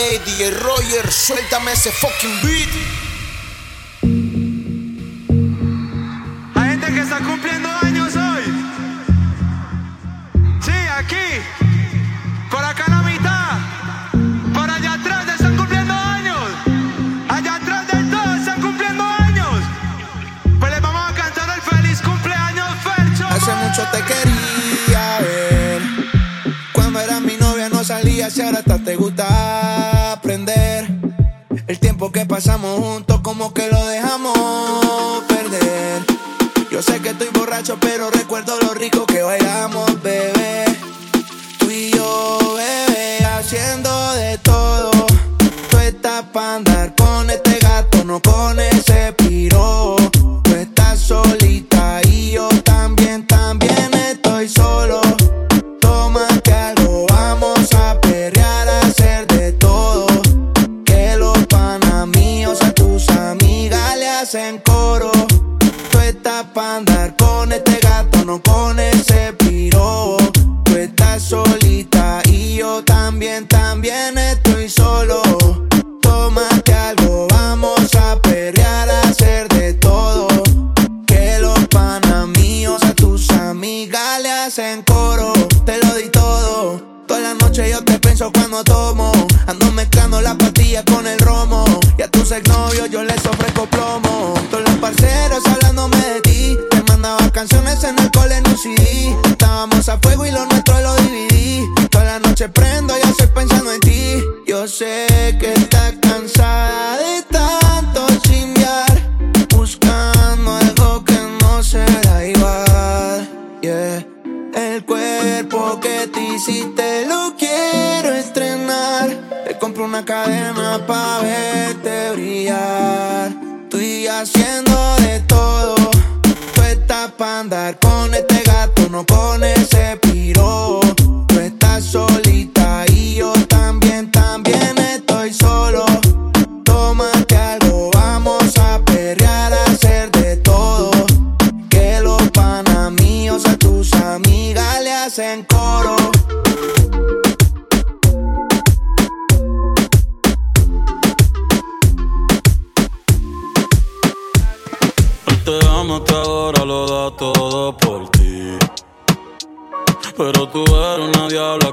Ey, DJ Roger, suéltame ese fucking beat. Hay gente que está cumpliendo años hoy. Sí, aquí. Por acá la mitad. Por allá atrás están cumpliendo años. Allá atrás del todo están cumpliendo años. Pues les vamos a cantar el feliz cumpleaños, Fercho. Hace mucho te quería ver. Cuando era mi novia no salías y ahora hasta te gusta pasamos juntos como que lo haciendo de todo. Tú estás pa' andar con este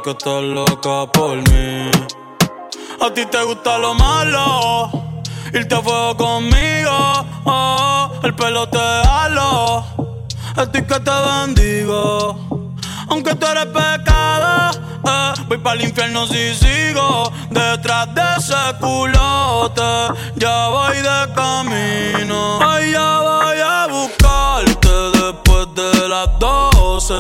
que está loca por mí. A ti te gusta lo malo, irte a fuego conmigo. oh, el pelo te halo, a ti que te bendigo. Aunque tú eres pecado, eh, voy para el infierno si sigo detrás de ese culote. Ya voy de camino, ay, ya voy a buscarte después de las 12.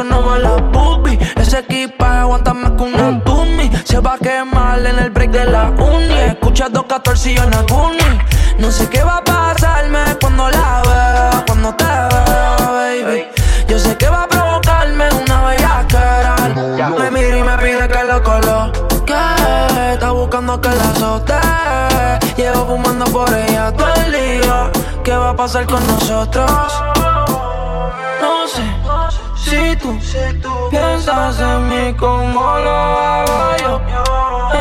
Hizo nueva la boobie Ese equipaje aguanta más que una dummy. Se va a quemar en el break de la uni. Escucha 214 y yo en la Guni. No sé qué va a pasarme cuando la vea Cuando te vea, baby. Yo sé que va a provocarme una bellaquera. Me mira y me pide que lo coloque. Está buscando que la azote. Llevo fumando por ella todo el día. ¿Qué va a pasar con nosotros? No sé si tú piensas en mí como lo hago yo.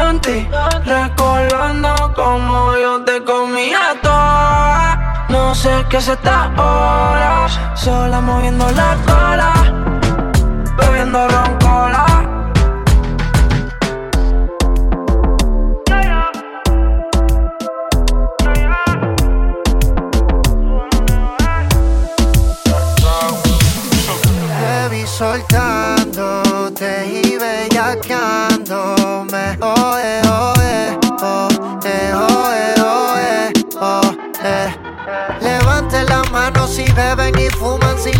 En ti, recordando como yo te comía toda. No sé qué es esta hora, sola moviendo la cola, bebiendo roncola.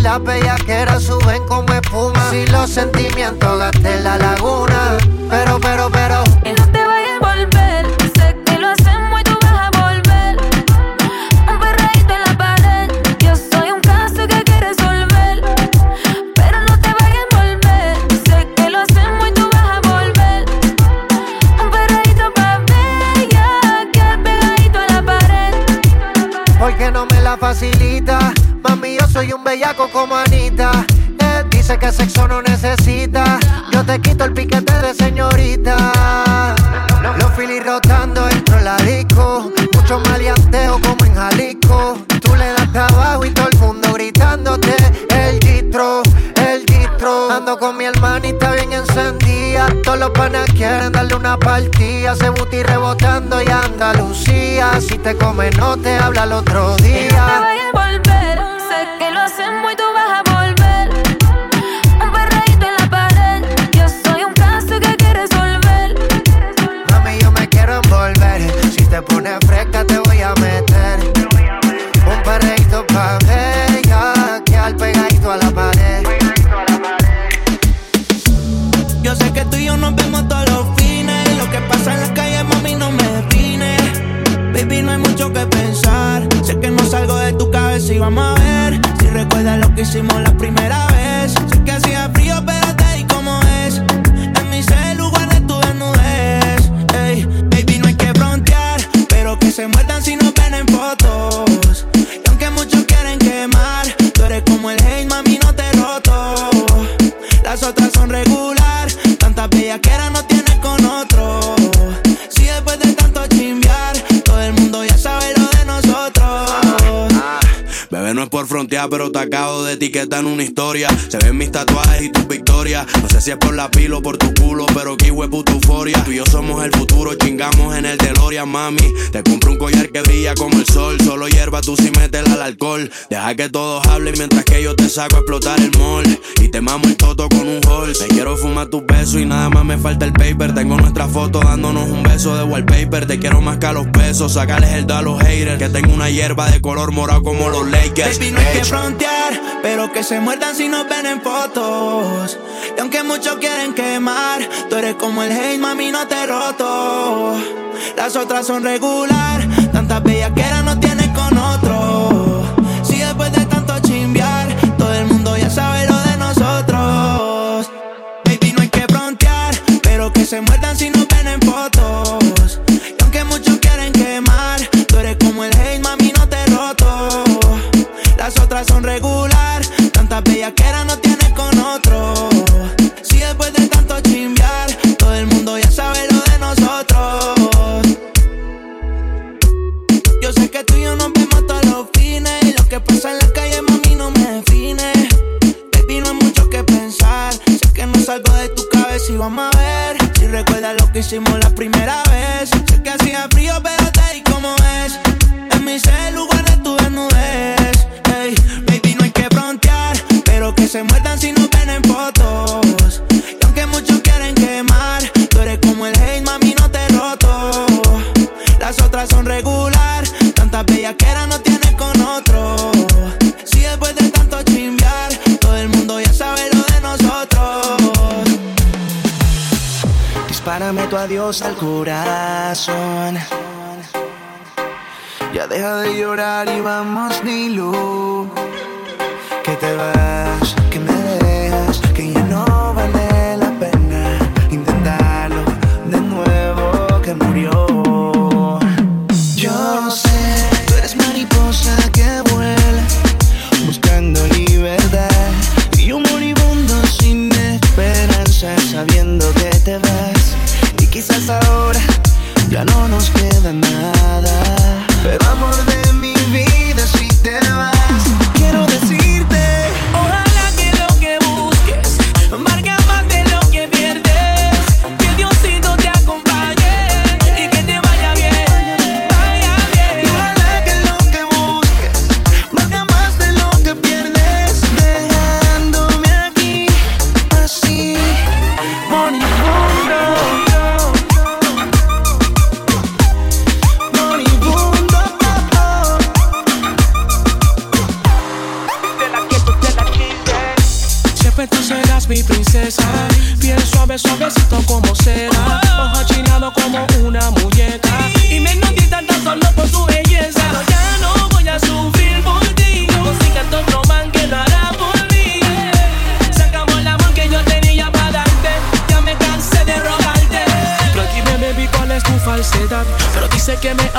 Fuman, si la bellaqueras suben como espuma, si los sentimientos gasten la laguna, pero, pero, pero. Y no te vayas a volver, sé que lo hacemos y tú vas a volver. Un perreíto en la pared, yo soy un caso que que resolver. Pero no te vayas a volver, sé que lo hacemos y tú vas a volver. Un perreíto pa' bella, que pegadito a la pared. Porque no me la facilita. Soy un bellaco como Anita. Eh, dice que sexo no necesita. Yo te quito el piquete de señorita. Los filis rotando dentro de la disco. Mucho maleanteo como en Jalisco. Tú le das trabajo y todo el mundo gritándote. El gistro, el gistro. Ando con mi hermanita bien encendida. Todos los panas quieren darle una partida. Se buti rebotando y Andalucía. Si te come, no te habla el otro día. Hicimos la primera vez. Pero te acabo de etiquetar en una historia. Se ven mis tatuajes y tus victorias. No sé si es por la pila o por tu culo, pero que puta euforia. Tú y yo somos el futuro, chingamos en el DeLorean, mami. Te compro un collar que brilla como el sol. Solo hierba, tú sí métela al alcohol. Deja que todos hablen mientras que yo te saco a explotar el mall. Y te mamo el toto con un hall. Te quiero fumar tus besos y nada más me falta el paper. Tengo nuestra foto dándonos un beso de wallpaper. Te quiero más que a los pesos, sacarles el do a los haters. Que tengo una hierba de color morado como los Lakers. Baby, no hay que Ey, frontear, pero que se muerdan si nos ven en fotos. Y aunque muchos quieren quemar, tú eres como el hate, mami, no te roto. Las otras son regular, tantas bellaqueras no tienes con otro. Si después de tanto chimbear, todo el mundo ya sabe lo de nosotros. Baby, no hay que frontear, pero que se muerdan si nos ven en fotos. Son regular, tantas bellaqueras no tienes con otro. Si después de tanto chimbear, todo el mundo ya sabe lo de nosotros. Yo sé que tú y yo nos vemos todos los fines. Y lo que pasa en la calle, mami, no me define. Baby, no hay mucho que pensar. Sé que no salgo de tu cabeza y vamos a ver. Si recuerdas lo que hicimos la primera vez. Sé que hacía frío, pero te di como es. En mi celu se muerdan si nos ven en fotos. Y aunque muchos quieren quemar, tú eres como el hate, mami, no te roto. Las otras son regular, tantas bellaqueras no tienes con otro. Si después de tanto chimbear, todo el mundo ya sabe lo de nosotros. Dispárame tu adiós al corazón. Ya deja de llorar y vamos, Nilu. Que te vas,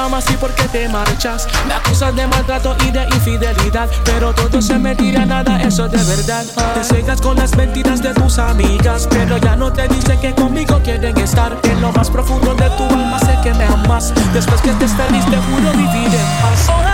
amas y por qué te marchas. Me acusas de maltrato y de infidelidad, pero todo se mentira, nada eso de verdad. Te cegas con las mentiras de tus amigas, pero ya no te dicen que conmigo quieren estar. En lo más profundo de tu alma sé que me amas. Después que te estés feliz, te juro vivir en paz.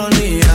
Carolina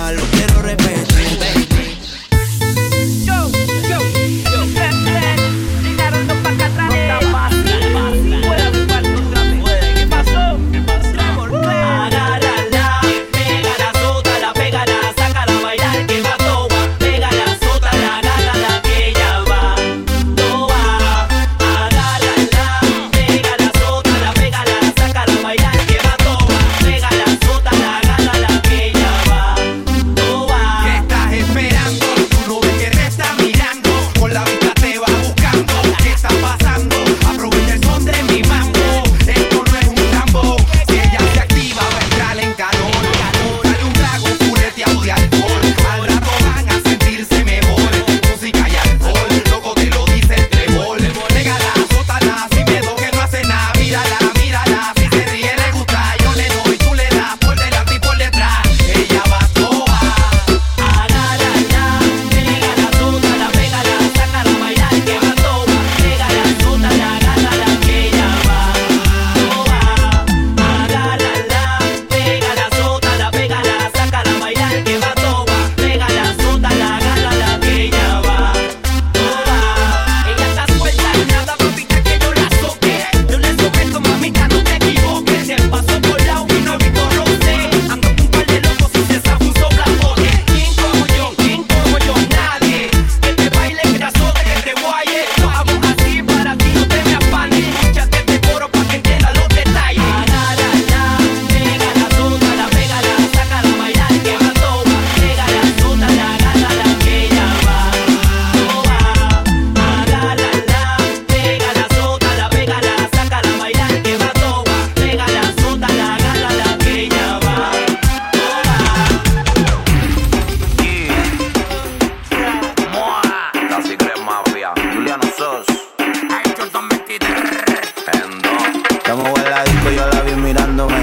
En la disco, yo la vi mirándome.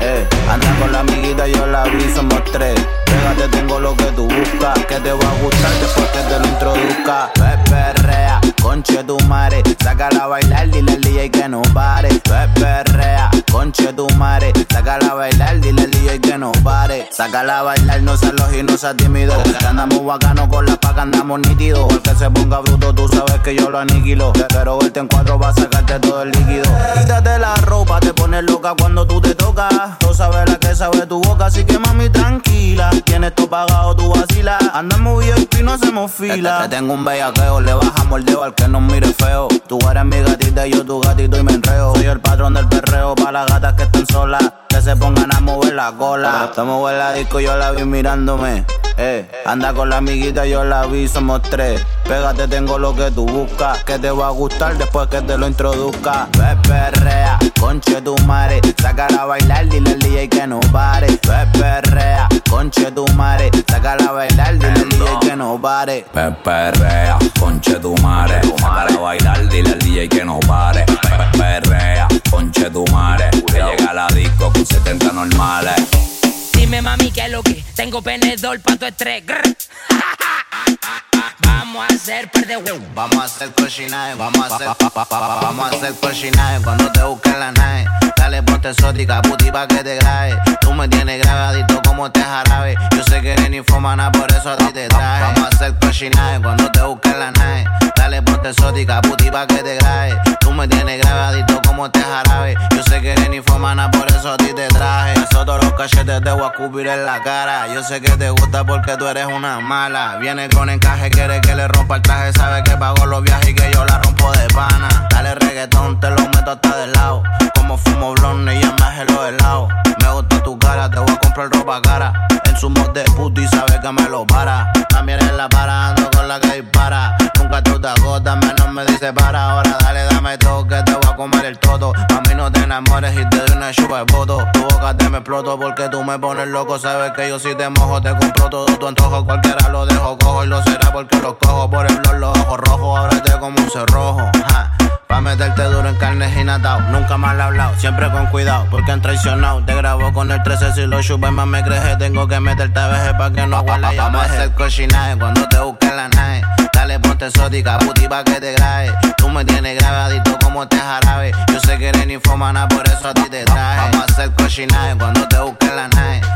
Eh, anda con la amiguita, yo la vi, somos tres. Pégate, tengo lo que tú buscas, que te va a gustar después que te lo introduzca conche tu madre. Sácala a bailar, dile al DJ que no pare. Ve, perrea, conche tu madre. Sácala a bailar, dile al DJ que no pare. Sácala a bailar, no seas loco y no seas tímido. Que andamos bacano con la paca, andamos nítidos. El que se ponga bruto, tú sabes que yo lo aniquilo. Pero verte en cuatro va a sacarte todo el líquido. Quítate la ropa, te pones loca cuando tú te tocas. Tú sabes la que sabe tu boca, así que mami tranquila. Tienes todo pagado, tú vacilas. Andamos y no hacemos fila. Te, tengo un bellaqueo, le bajamos el dedo al que nos mire feo. Tú eres mi gatita y yo tu gatito y me enreo. Soy el patrón del perreo para las gatas que estén solas. Que se pongan a mover la cola. Estamos en la disco, yo la vi mirándome. Eh, anda con la amiguita, yo la vi, somos tres. Pégate, tengo lo que tú buscas. Que te va a gustar después que te lo introduzca. Ve, perrea, conche tu madre. Sácala a bailar, dile al DJ que no pare. Ve, perrea, conche tu madre. Sácala a bailar, dile al DJ que no pare. Pe- Perrea, conche tu madre. Para bailar, dile al DJ que no pare. Pe- Perrea, conche tu madre. Que llega a la disco con 70 normales. Dime mami que es lo que tengo penedor pa' tu estrés. Vamos a hacer par de. Vamos a hacer cochinaje, vamos a hacer vamos a hacer cochinaje cuando te busquen la nave. Dale ponte exótica, puti pa' que te grabe. Tú me tienes grabadito como te jarabe. Yo sé que eres ninfomana, por eso a ti te traje. Vamos a hacer cochinaje cuando te busquen la nave. Dale ponte exótica, puti pa' que te grabe. Tú me tienes grabadito como te jarabe. Yo sé que eres ninfomana, por eso a ti te traje. Eso todos los cachetes te voy a escupir en la cara. Yo sé que te gusta porque tú eres una mala. Viene con encaje, quiere que le rompa el traje. Sabe que pago los viajes y que yo la rompo de pana. Dale reggaetón, te lo meto hasta del lado. Como fumo blonde y ya me los helados. Me gusta tu cara, te voy a comprar ropa cara. En su mod puto y sabe que me lo para. También en la para, ando con la que dispara. Nunca tú te agotas, menos me dice para. Ahora dale, dame todo, que te voy a comer el todo. A mí no te enamores y te doy una chupa de voto. Tu boca te me exploto porque tú me pones loco. Sabes que yo si te mojo, te compro todo tu antojo. Cualquiera lo dejo cojo lo será porque lo cojo por el los ojos rojos. Ahora te como un cerrojo. Ja. Pa' meterte duro en carnes y natao. Nunca mal hablado, siempre con cuidado, porque han traicionado. Te grabo con el 13 si lo chupes más me creje. Tengo que meterte a veces pa' que no huela Vamos a hacer cochinaje cuando te busquen la nave. Dale ponte exótica, puti pa' que te grabe. Tú me tienes grabadito como te jarabe. Yo sé que eres ninfomana, por eso a ti te traje. Vamos a hacer cochinaje cuando te busquen la nave.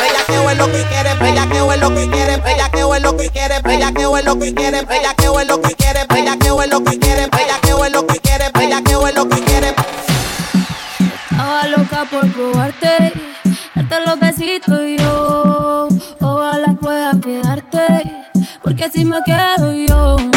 Lo que quiere, bellaqueo es lo que quiere, bellaqueo es lo que quiere, bellaqueo es lo que quiere, bellaqueo es lo que quiere, bellaqueo es lo que quiere, bellaqueo es lo que quiere, bellaqueo es lo que quiere. Estaba loca por probarte, darte los besitos y yo. Ojalá pueda quedarte, porque si me quedo yo.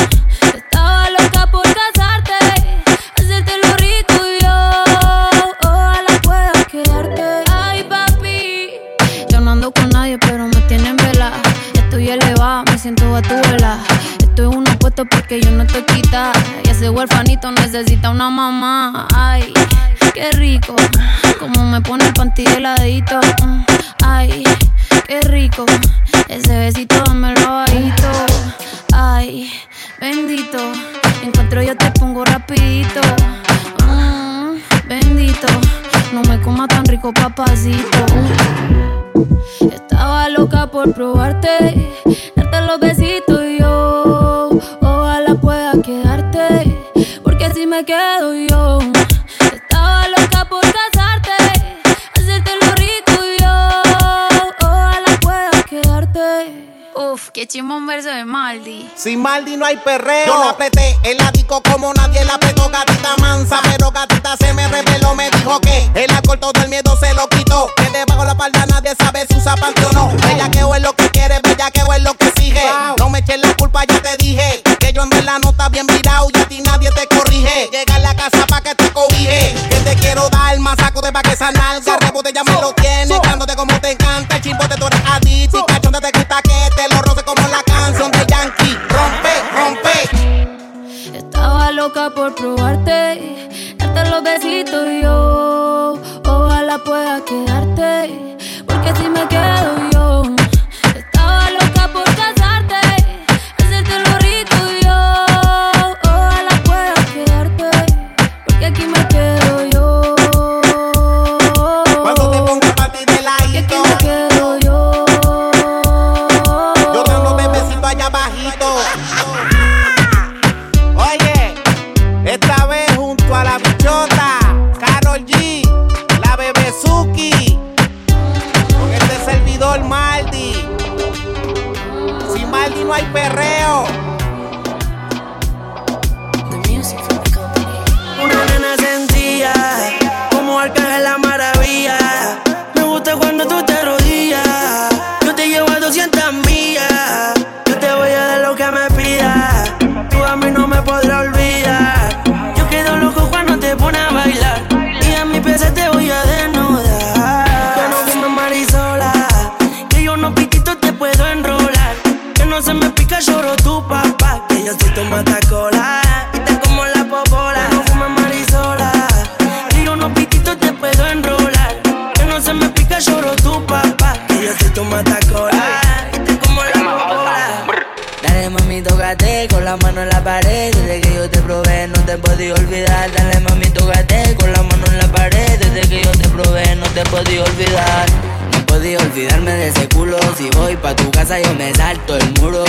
Porque yo no estoy quita. Y ese huerfanito necesita una mamá. Ay, qué rico. Como me pone el panty heladito. Ay, qué rico. Ese besito dame bajito. Ay, bendito. Encuentro yo te pongo rapidito. Mm, bendito. No me coma tan rico, papacito. Estaba loca por probarte, quedo yo. Estaba loca por casarte, hacerte lo rico y yo. Ojalá pueda quedarte. Uf, qué chimón verso de Maldi. Sin Maldi no hay perreo. Yo la apreté el ático como nadie la apretó. Gatita mansa, pero gatita se me reveló. Me dijo que el alcohol todo el miedo se lo quitó. Que debajo la falda nadie sabe si usa panty o no. Bellaqueo es lo que quiere, bellaqueo es lo que sigue. Y te como la popola. No fumo marisola. Yo no pitito te puedo enrolar. Que no se me pica, lloro tu papá. Que yo soy tu matacola. Y te como la popola. Dale mami, tócate con la mano en la pared. Desde que yo te probé, no te podí olvidar. Dale mami, tócate con la mano en la pared. Desde que yo te probé, no te podí olvidar. No podía olvidarme de ese culo. Si voy pa' tu casa, yo me salto el muro.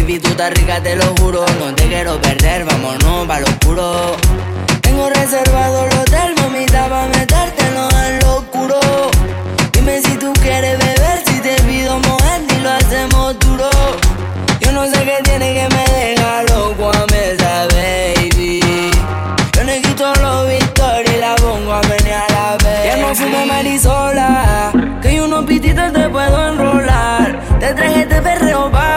Baby, tú estás rica, te lo juro. No te quiero perder, vámonos pa' lo oscuro. Tengo reservado el hotel, mamita, pa' metértelo en lo oscuro. Dime si tú quieres beber, si te pido mover y lo hacemos duro. Yo no sé qué tiene que me deja loco a esa baby. Yo le quito los victorias y la pongo a menear a ver. Ya no fumo marisola, que yo unos pititos te puedo enrolar. Te traje este perreo pa'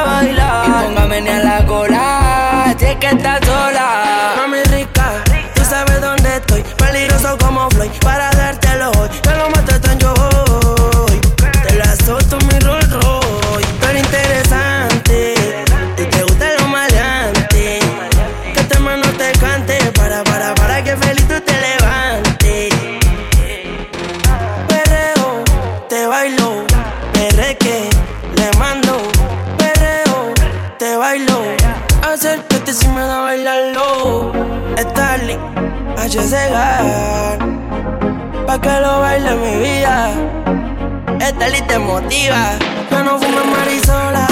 Y ponga a la cola, si es que estás sola. Mami rica, tú sabes dónde estoy. Peligroso como Floyd, para dártelo hoy. Te HCG. Pa' que lo baile mi vida. Starling te motiva. Yo no fumo marisola.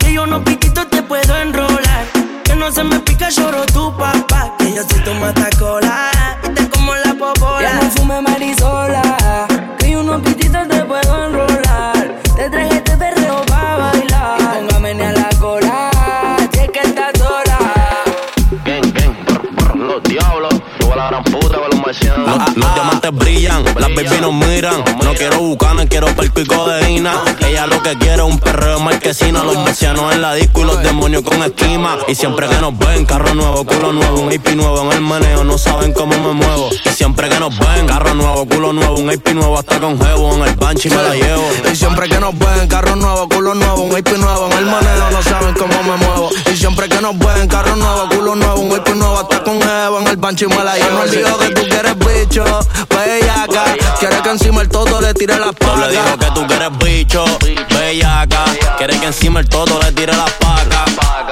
Que yo no pitito te puedo enrolar. Que no se me pica, lloro tu papá. Que yo soy tu matacola. Y te como la popola. Ya no fume marisola, que yo unos pititos te puedo enrolar. Te traje gran puta los. Los, diamantes brillan, las baby nos miran. No quiero bucana, quiero perco y codeína. Ella lo que quiere es un perreo marquesina. Los marcianos en la disco y los demonios con esquima. Y siempre que nos ven, carro nuevo, culo nuevo, un IP nuevo en el meneo. No saben cómo me muevo. Y siempre que nos ven, carro nuevo, culo nuevo, un IP nuevo hasta con jevo. En el banchi me la llevo. Y siempre que nos ven, carro nuevo, culo nuevo, un IP nuevo en el maneo, no saben cómo me muevo. Y siempre que nos ven, carro nuevo, culo nuevo, un IP nuevo, hasta con Evo en el bancho y me la llevo. El dijo que tú quieres bicho, bellaca, quieres que encima el todo le tire la Yo le digo paga. que tú quieres bicho, bellaca. Quieres que encima el todo le tire las pacas.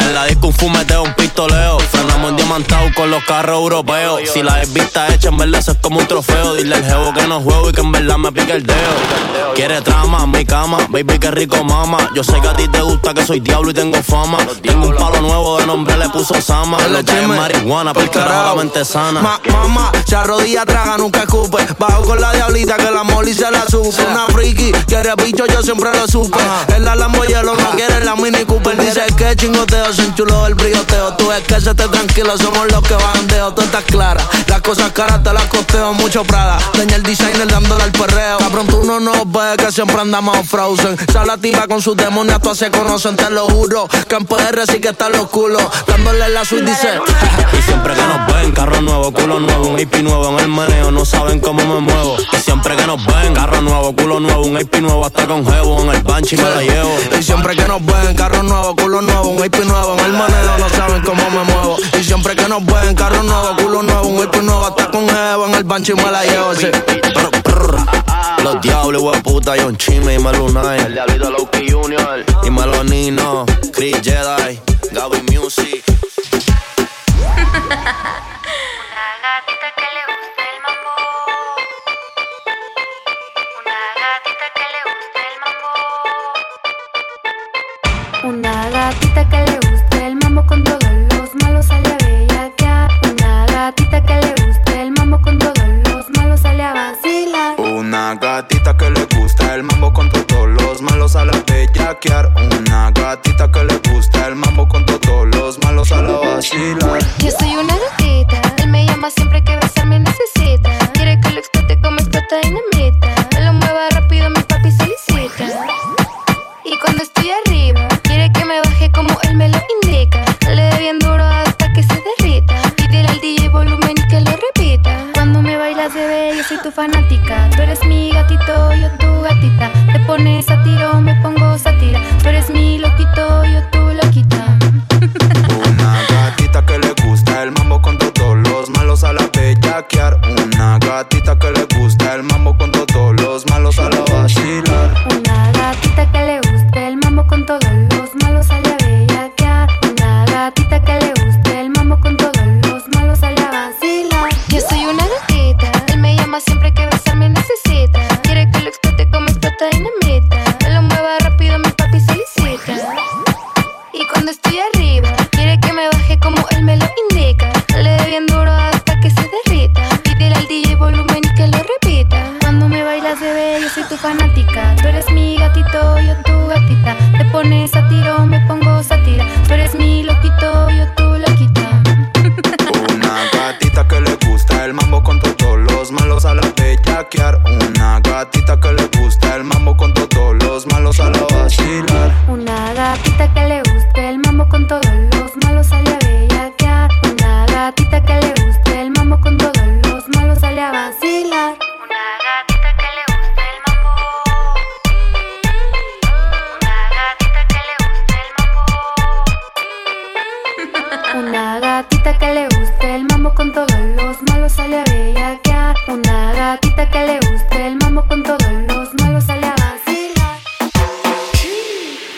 En la disco un fumeteo, un pistoleo. Frenamos en diamantado con los carros europeos. Si la es vista hecha, en verdad eso es como un trofeo. Dile al jevo que no juego y que en verdad me pique el dedo. Quiere trama, mi cama, baby, que rico mama. Yo sé que a ti te gusta que soy diablo y tengo fama. Tengo un palo nuevo de nombre, le puso Sama. Le eché marihuana, porque ahora la mente sana. Ma- mamá, se arrodilla, traga, nunca escupe. Bajo con la diablita que la moli se la supe. Una friki, quiere bicho, yo siempre lo supe. En la Lambo hielo, no quiere la Mini Cooper. Dice que chingoteo, se enchuló el brilloteo. Tú es que se te tranquilo, somos los que bandeo. Tú estás clara, las cosas caras te las costeo. Mucho Prada, daña el designer dándole al perreo. Cabrón, tú no nos ves que siempre andamos frozen. Sala tipa con sus demonios, todas se conocen, te lo juro. Que en PR sí que están los culos. Dándole la suite, dice. Y siempre que nos ven, carro nuevo, culo nuevo, un IP nuevo en el meneo, no saben cómo me muevo. Y siempre que nos ven, carro nuevo, culo nuevo, un IP nuevo hasta con jevo en el banchi me la llevo. Y siempre que nos ven, carro nuevo, culo nuevo, un IP nuevo en el maneo, no saben cómo me muevo. Y siempre que nos ven, carro nuevo, culo nuevo, un IP nuevo, hasta con jeva en el bancho y me la llevo brr. Los diablos, huevo puta, John Chime y Malunay. El diablito Loki Junior. Y Melonino, Chris Jedi, Gaby Music. Una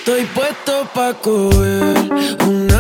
Estoy puesto pa' coger una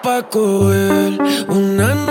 pa' coger una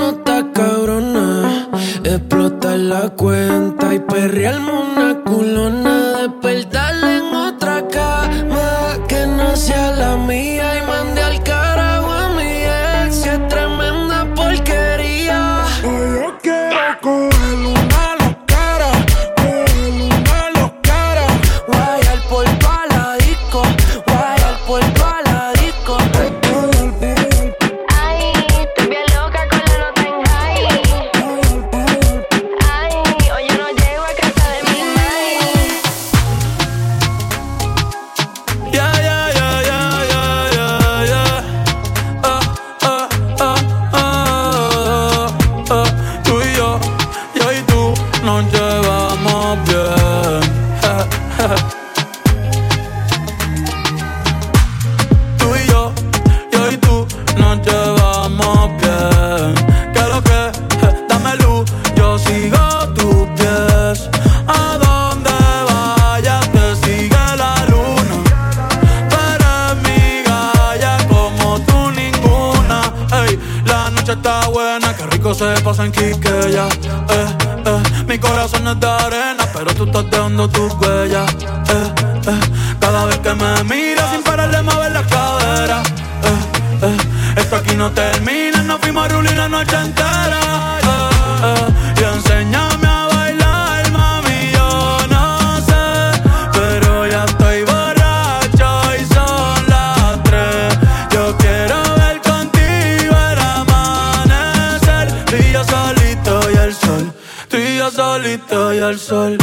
solito y al sol.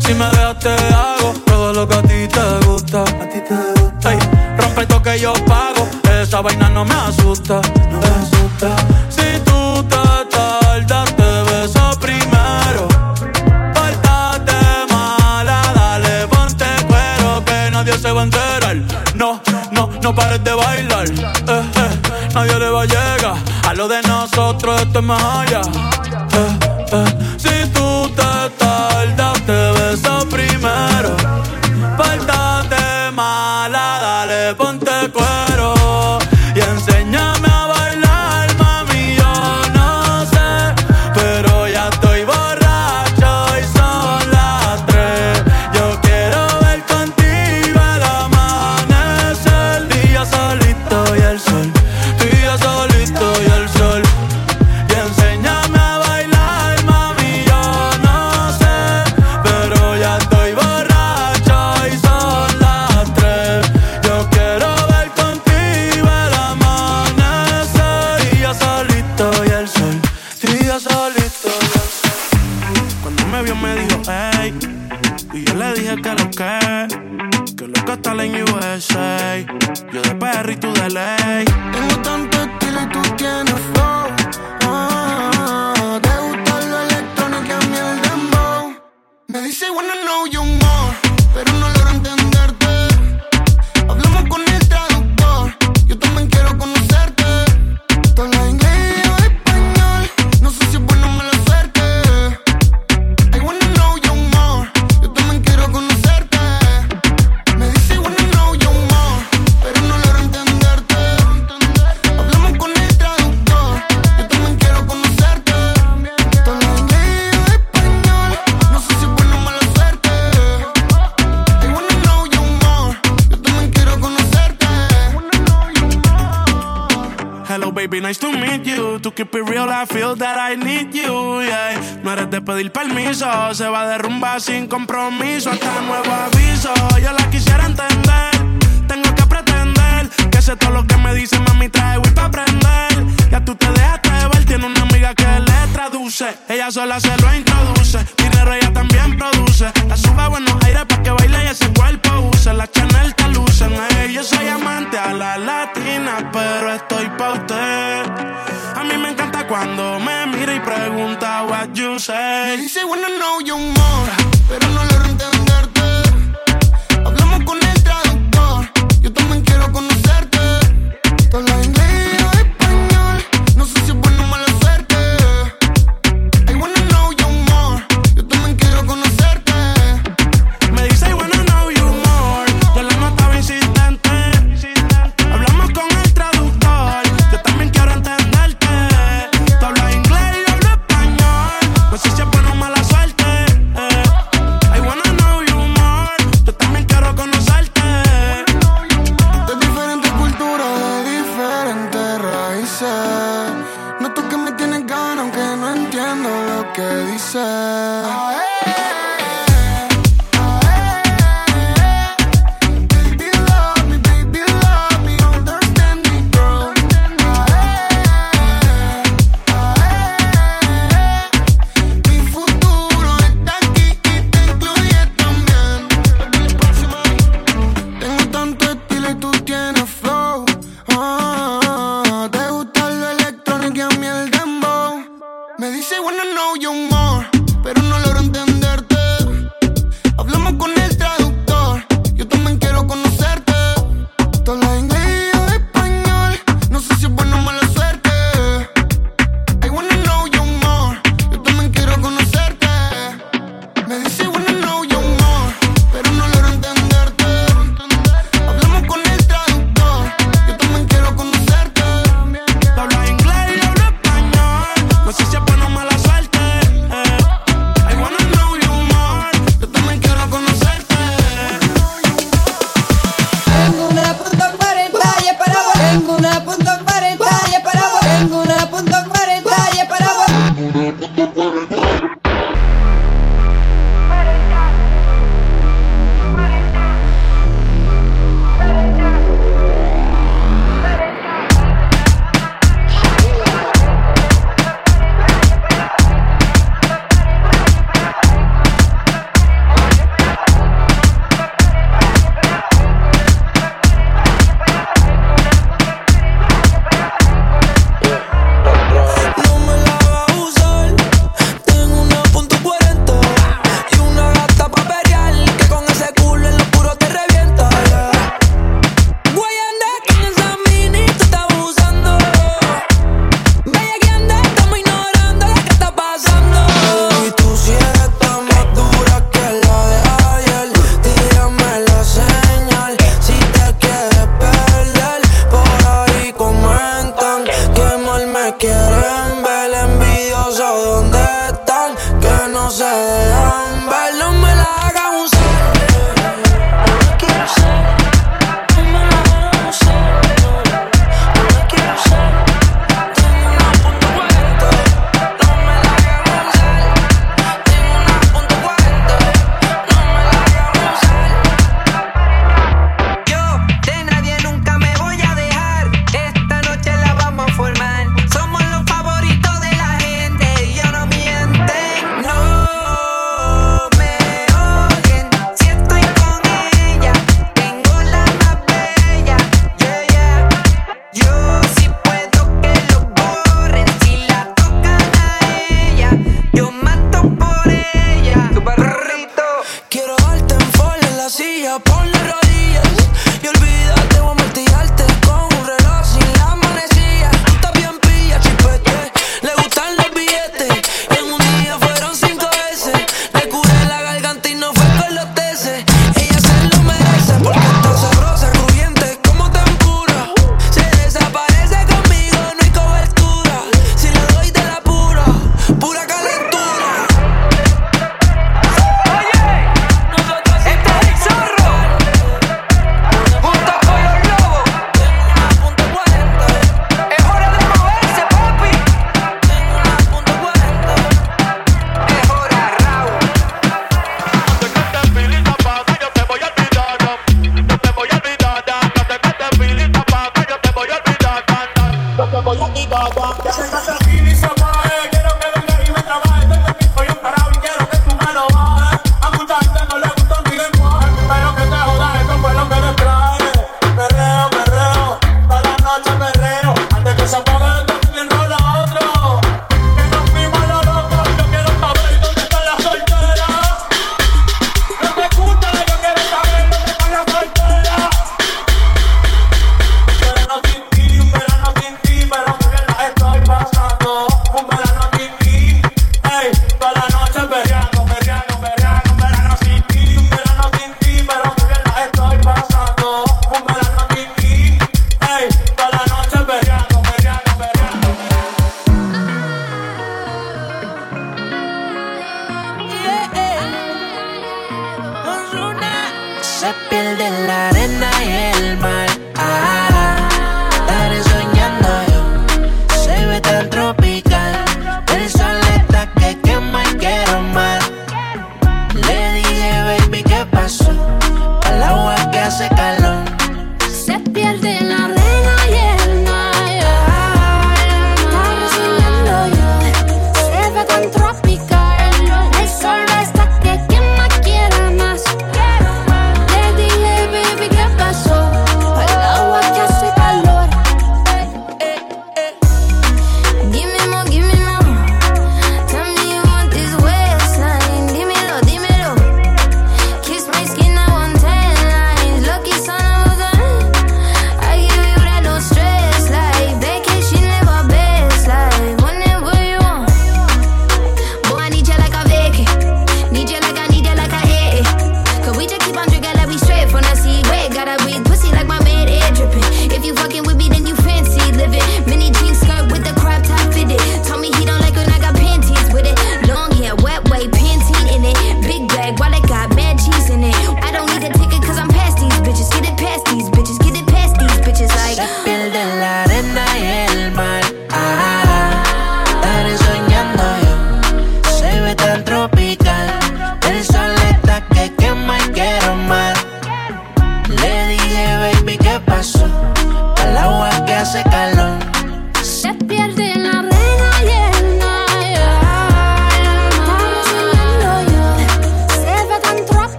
Si me dejas te hago todo lo que a ti te gusta. A ti te gusta. Rompe todo que yo pago, esa vaina no me asusta. No me asusta. Si tú te tardas te beso primero. Pártate mala, dale ponte cuero que nadie se va a enterar. No, no, no pares de bailar. Eh. eh nadie le va a llegar a lo de nosotros esto es más allá. Eh, eh. my Hello, baby, nice to meet you. To keep it real, I feel that I need you. Yeah. No eres de pedir permiso, se va a derrumbar sin compromiso. Hasta nuevo aviso, yo la quisiera entender. Tengo que pretender que sé todo lo que me dice, mami, trae Wii para aprender. Ya tú te dejaste ver, tiene una amiga que le traduce. Ella sola se lo introduce, dinero ella también produce. La sube a buenos aires para que baile y ese cuerpo use. La Chanel yo soy amante a la latina, pero estoy pa' usted. A mí me encanta cuando me mira y pregunta what you say. Dice, bueno, know more, pero no le rente venderte. Hablamos con el traductor, yo también quiero conocerte. Toda la inglés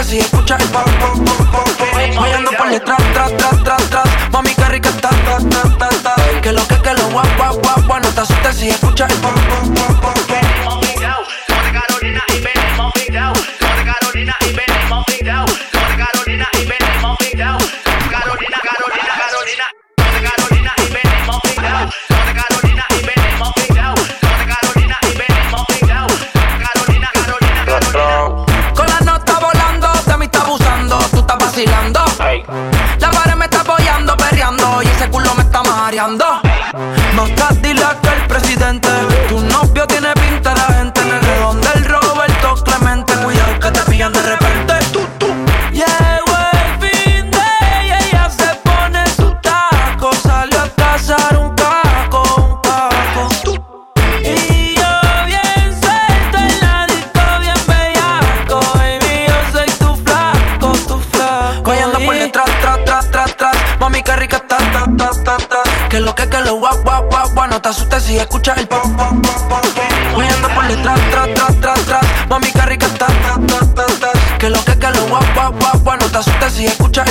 Ahora sí escucha el pop, pop, pop, pop. Hoy ando por detrás, tras, tras, tras, tras. Mami, qué rica está, ta, ta, ta, ta. Que lo que, que lo guap, guap, guap. No te asustes si escucha el pop, pop, pop.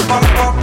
pop, pop, pop.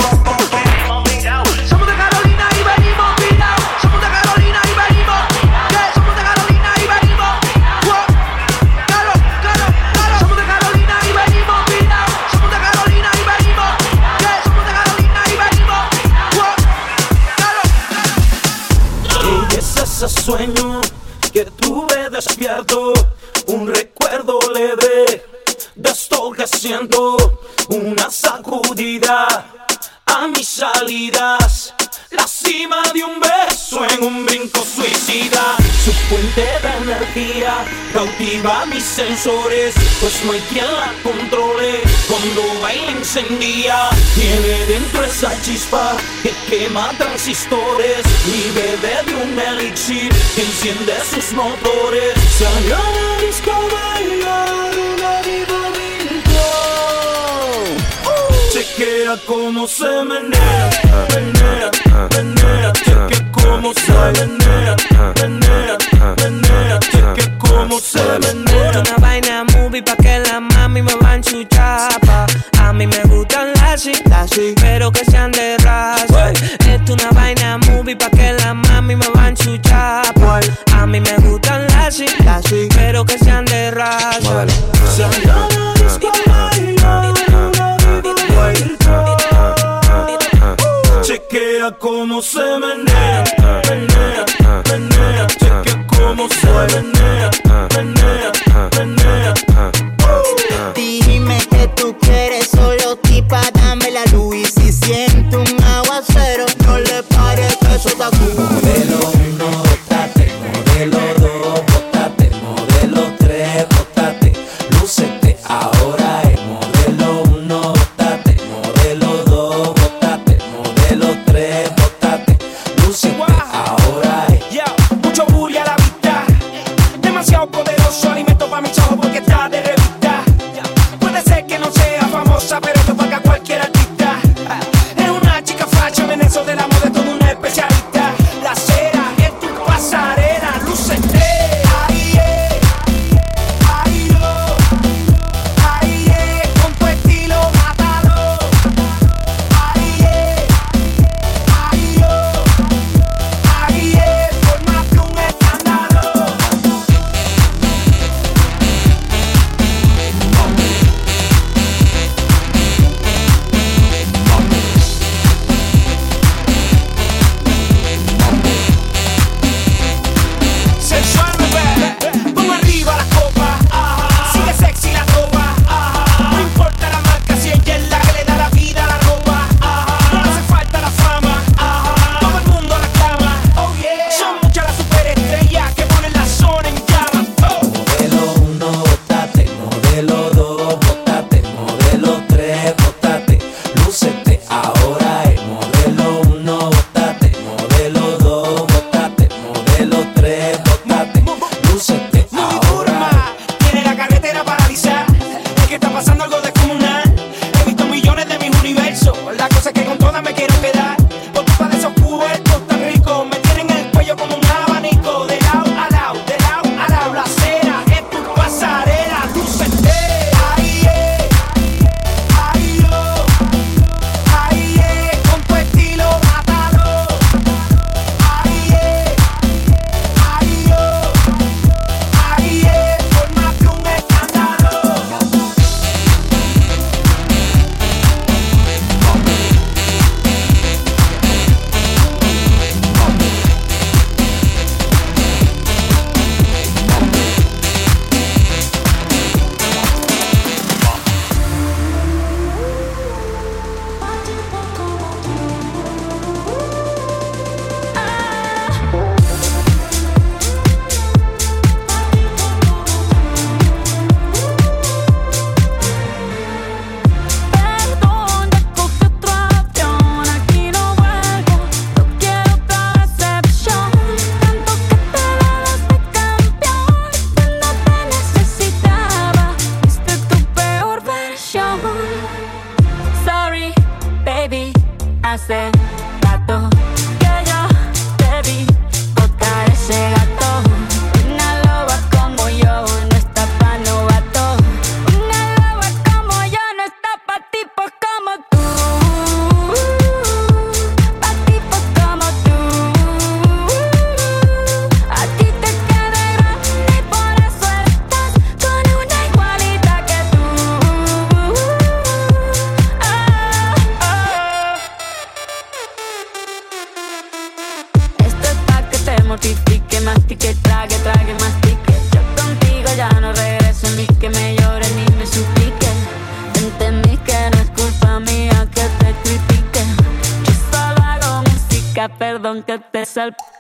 no hay quien la controle. Cuando baila encendía, tiene dentro esa chispa que quema transistores y bebe de un elixir que enciende sus motores. Salió a disco bailar una diva uh. Chequea cómo se menea, menea, menea. Chequea cómo se menea, menea, menea. Chequea cómo se menea. Una vaina movie pa' que la mami me van su chapa. A mí me gustan las y, pero que sean de raza. Esto una vaina movie pa' que la mami me van su chapa. A mí me gustan las y, pero que sean de raza. Chequea cómo se menea, menea, menea, chequea cómo se menea. Que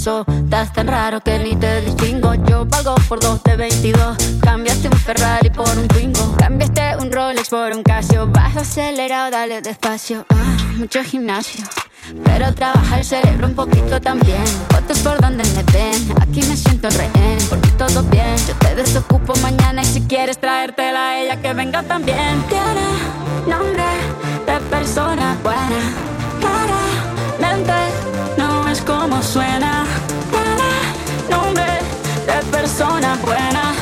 Estás tan raro que ni te distingo. Yo pago por dos de 22. Cambiaste un Ferrari por un Twingo. Cambiaste un Rolex por un Casio. Baja acelerado, dale despacio. Ah, mucho gimnasio. Pero trabaja el cerebro un poquito también. Fotos por donde me ven. Aquí me siento rehén. Por todo bien. Yo te desocupo mañana. Y si quieres traértela a ella, que venga también. Tiene nombre de persona buena. Claramente no es como suena. Persona buena.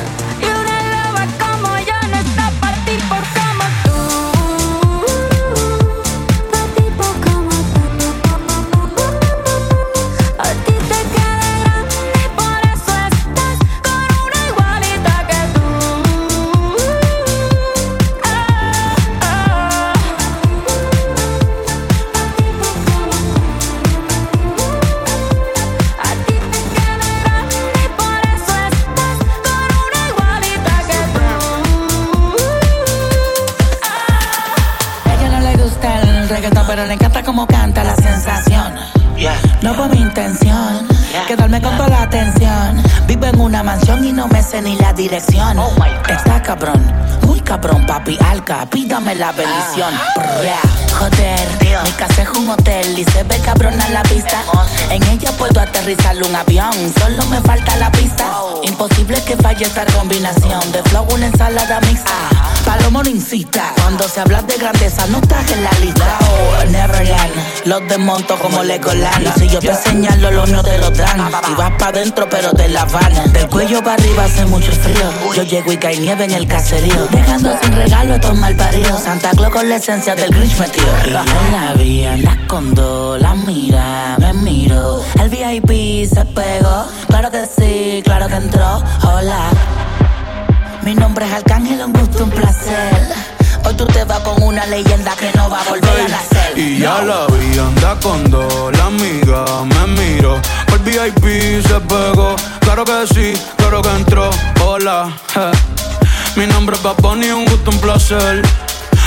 Dirección. Está cabrón, muy cabrón, papi alca. Pídame la bendición. Brrra, Joder, mi casa es un hotel y se ve cabrona la vista. En ella puedo aterrizar un avión, solo me falta la pista. Imposible que falle esta combinación de flow, una ensalada mixta. No incita, cuando se habla de grandeza no estás en la lista. Oh, Neverland, los desmonto como Legoland. Y si yo te señalo, los míos te lo dan. Y vas pa' dentro, pero te la van. Del cuello para arriba hace mucho frío. Yo llego y cae nieve en el caserío. Dejando sin regalo a estos malparidos. Santa Claus con la esencia del Grinch metido. Y yo la con dos, la mira, me miro. El VIP se pegó. Claro que sí, claro que entró. Hola. Mi nombre es Arcángel, un gusto, un placer. Hoy tú te vas con una leyenda que no va a volver a nacer. Y ya la vi, anda con dos, la amiga me miró. Por VIP se pegó, claro que sí, claro que entró. Hola, mi nombre es Bad Bunny, un gusto, un placer.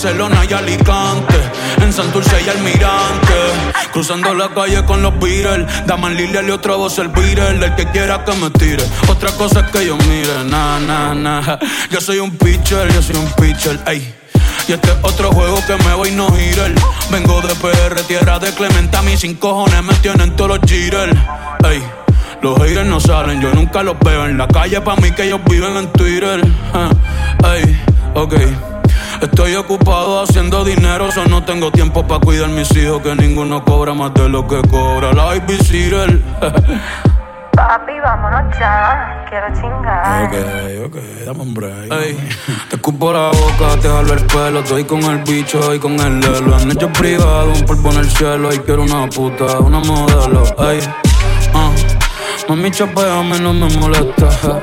Barcelona y Alicante. En Santurce y Almirante. Cruzando la calle con los Beatles. Daman Lilia y otra voz el Beatle. El que quiera que me tire. Otra cosa es que yo mire. Nah, nah, nah. Yo soy un pitcher, yo soy un pitcher. Ey. Y este es otro juego que me voy no girar. Vengo de PR, tierra de Clementa. Mis sin cojones me tienen todos los jitters. Ey. Los haters no salen, yo nunca los veo en la calle. Pa' mí que ellos viven en Twitter. Ah, Ey, ok. Estoy ocupado haciendo dinero, so no tengo tiempo para cuidar mis hijos. Que ninguno cobra más de lo que cobra la babysitter. Papi, vámonos ya. Quiero chingar. Ok, ok, dame un break. Ey, te escupo la boca, te jalo el pelo. Estoy con el bicho y con el lelo. Han hecho privado, un polvo en el cielo. Y quiero una puta, una modelo. Ey, ah, mami, chapeame, no me molesta.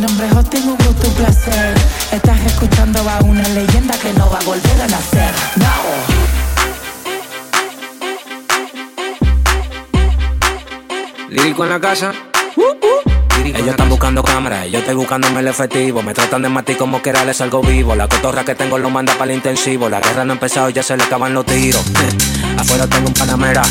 Mi nombre es Austin, un gusto, un placer. Estás escuchando a una leyenda que no va a volver a nacer. No. Lírico en la casa. Ellos están buscando cámaras, yo estoy buscándome el efectivo. Me tratan de matar como quiera, les salgo vivo. La cotorra que tengo lo manda para el intensivo. La guerra no ha empezado ya se le acaban los tiros. Afuera tengo un panamera.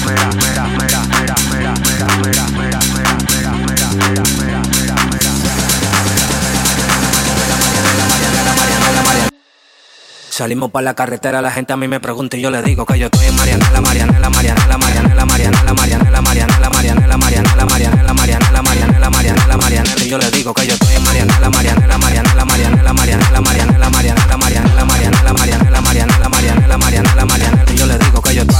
Salimos para la carretera, la gente a mí me pregunta y yo le digo que yo estoy en Marianela, Marianela, Marianela, Marianela, Marianela, Marianela, Marianela, Marianela, Marianela, Marianela, Marianela, Marianela, Marianela, Marianela, y yo le digo que yo estoy en Marianela, Marianela, Marianela,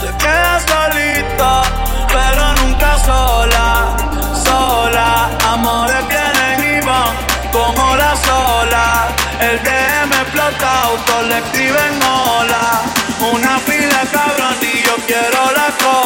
se queda solita, pero nunca sola, sola. Amores vienen y van como la sola. El DM explota, auto le escriben hola. Una fila cabrón y yo quiero la cosa.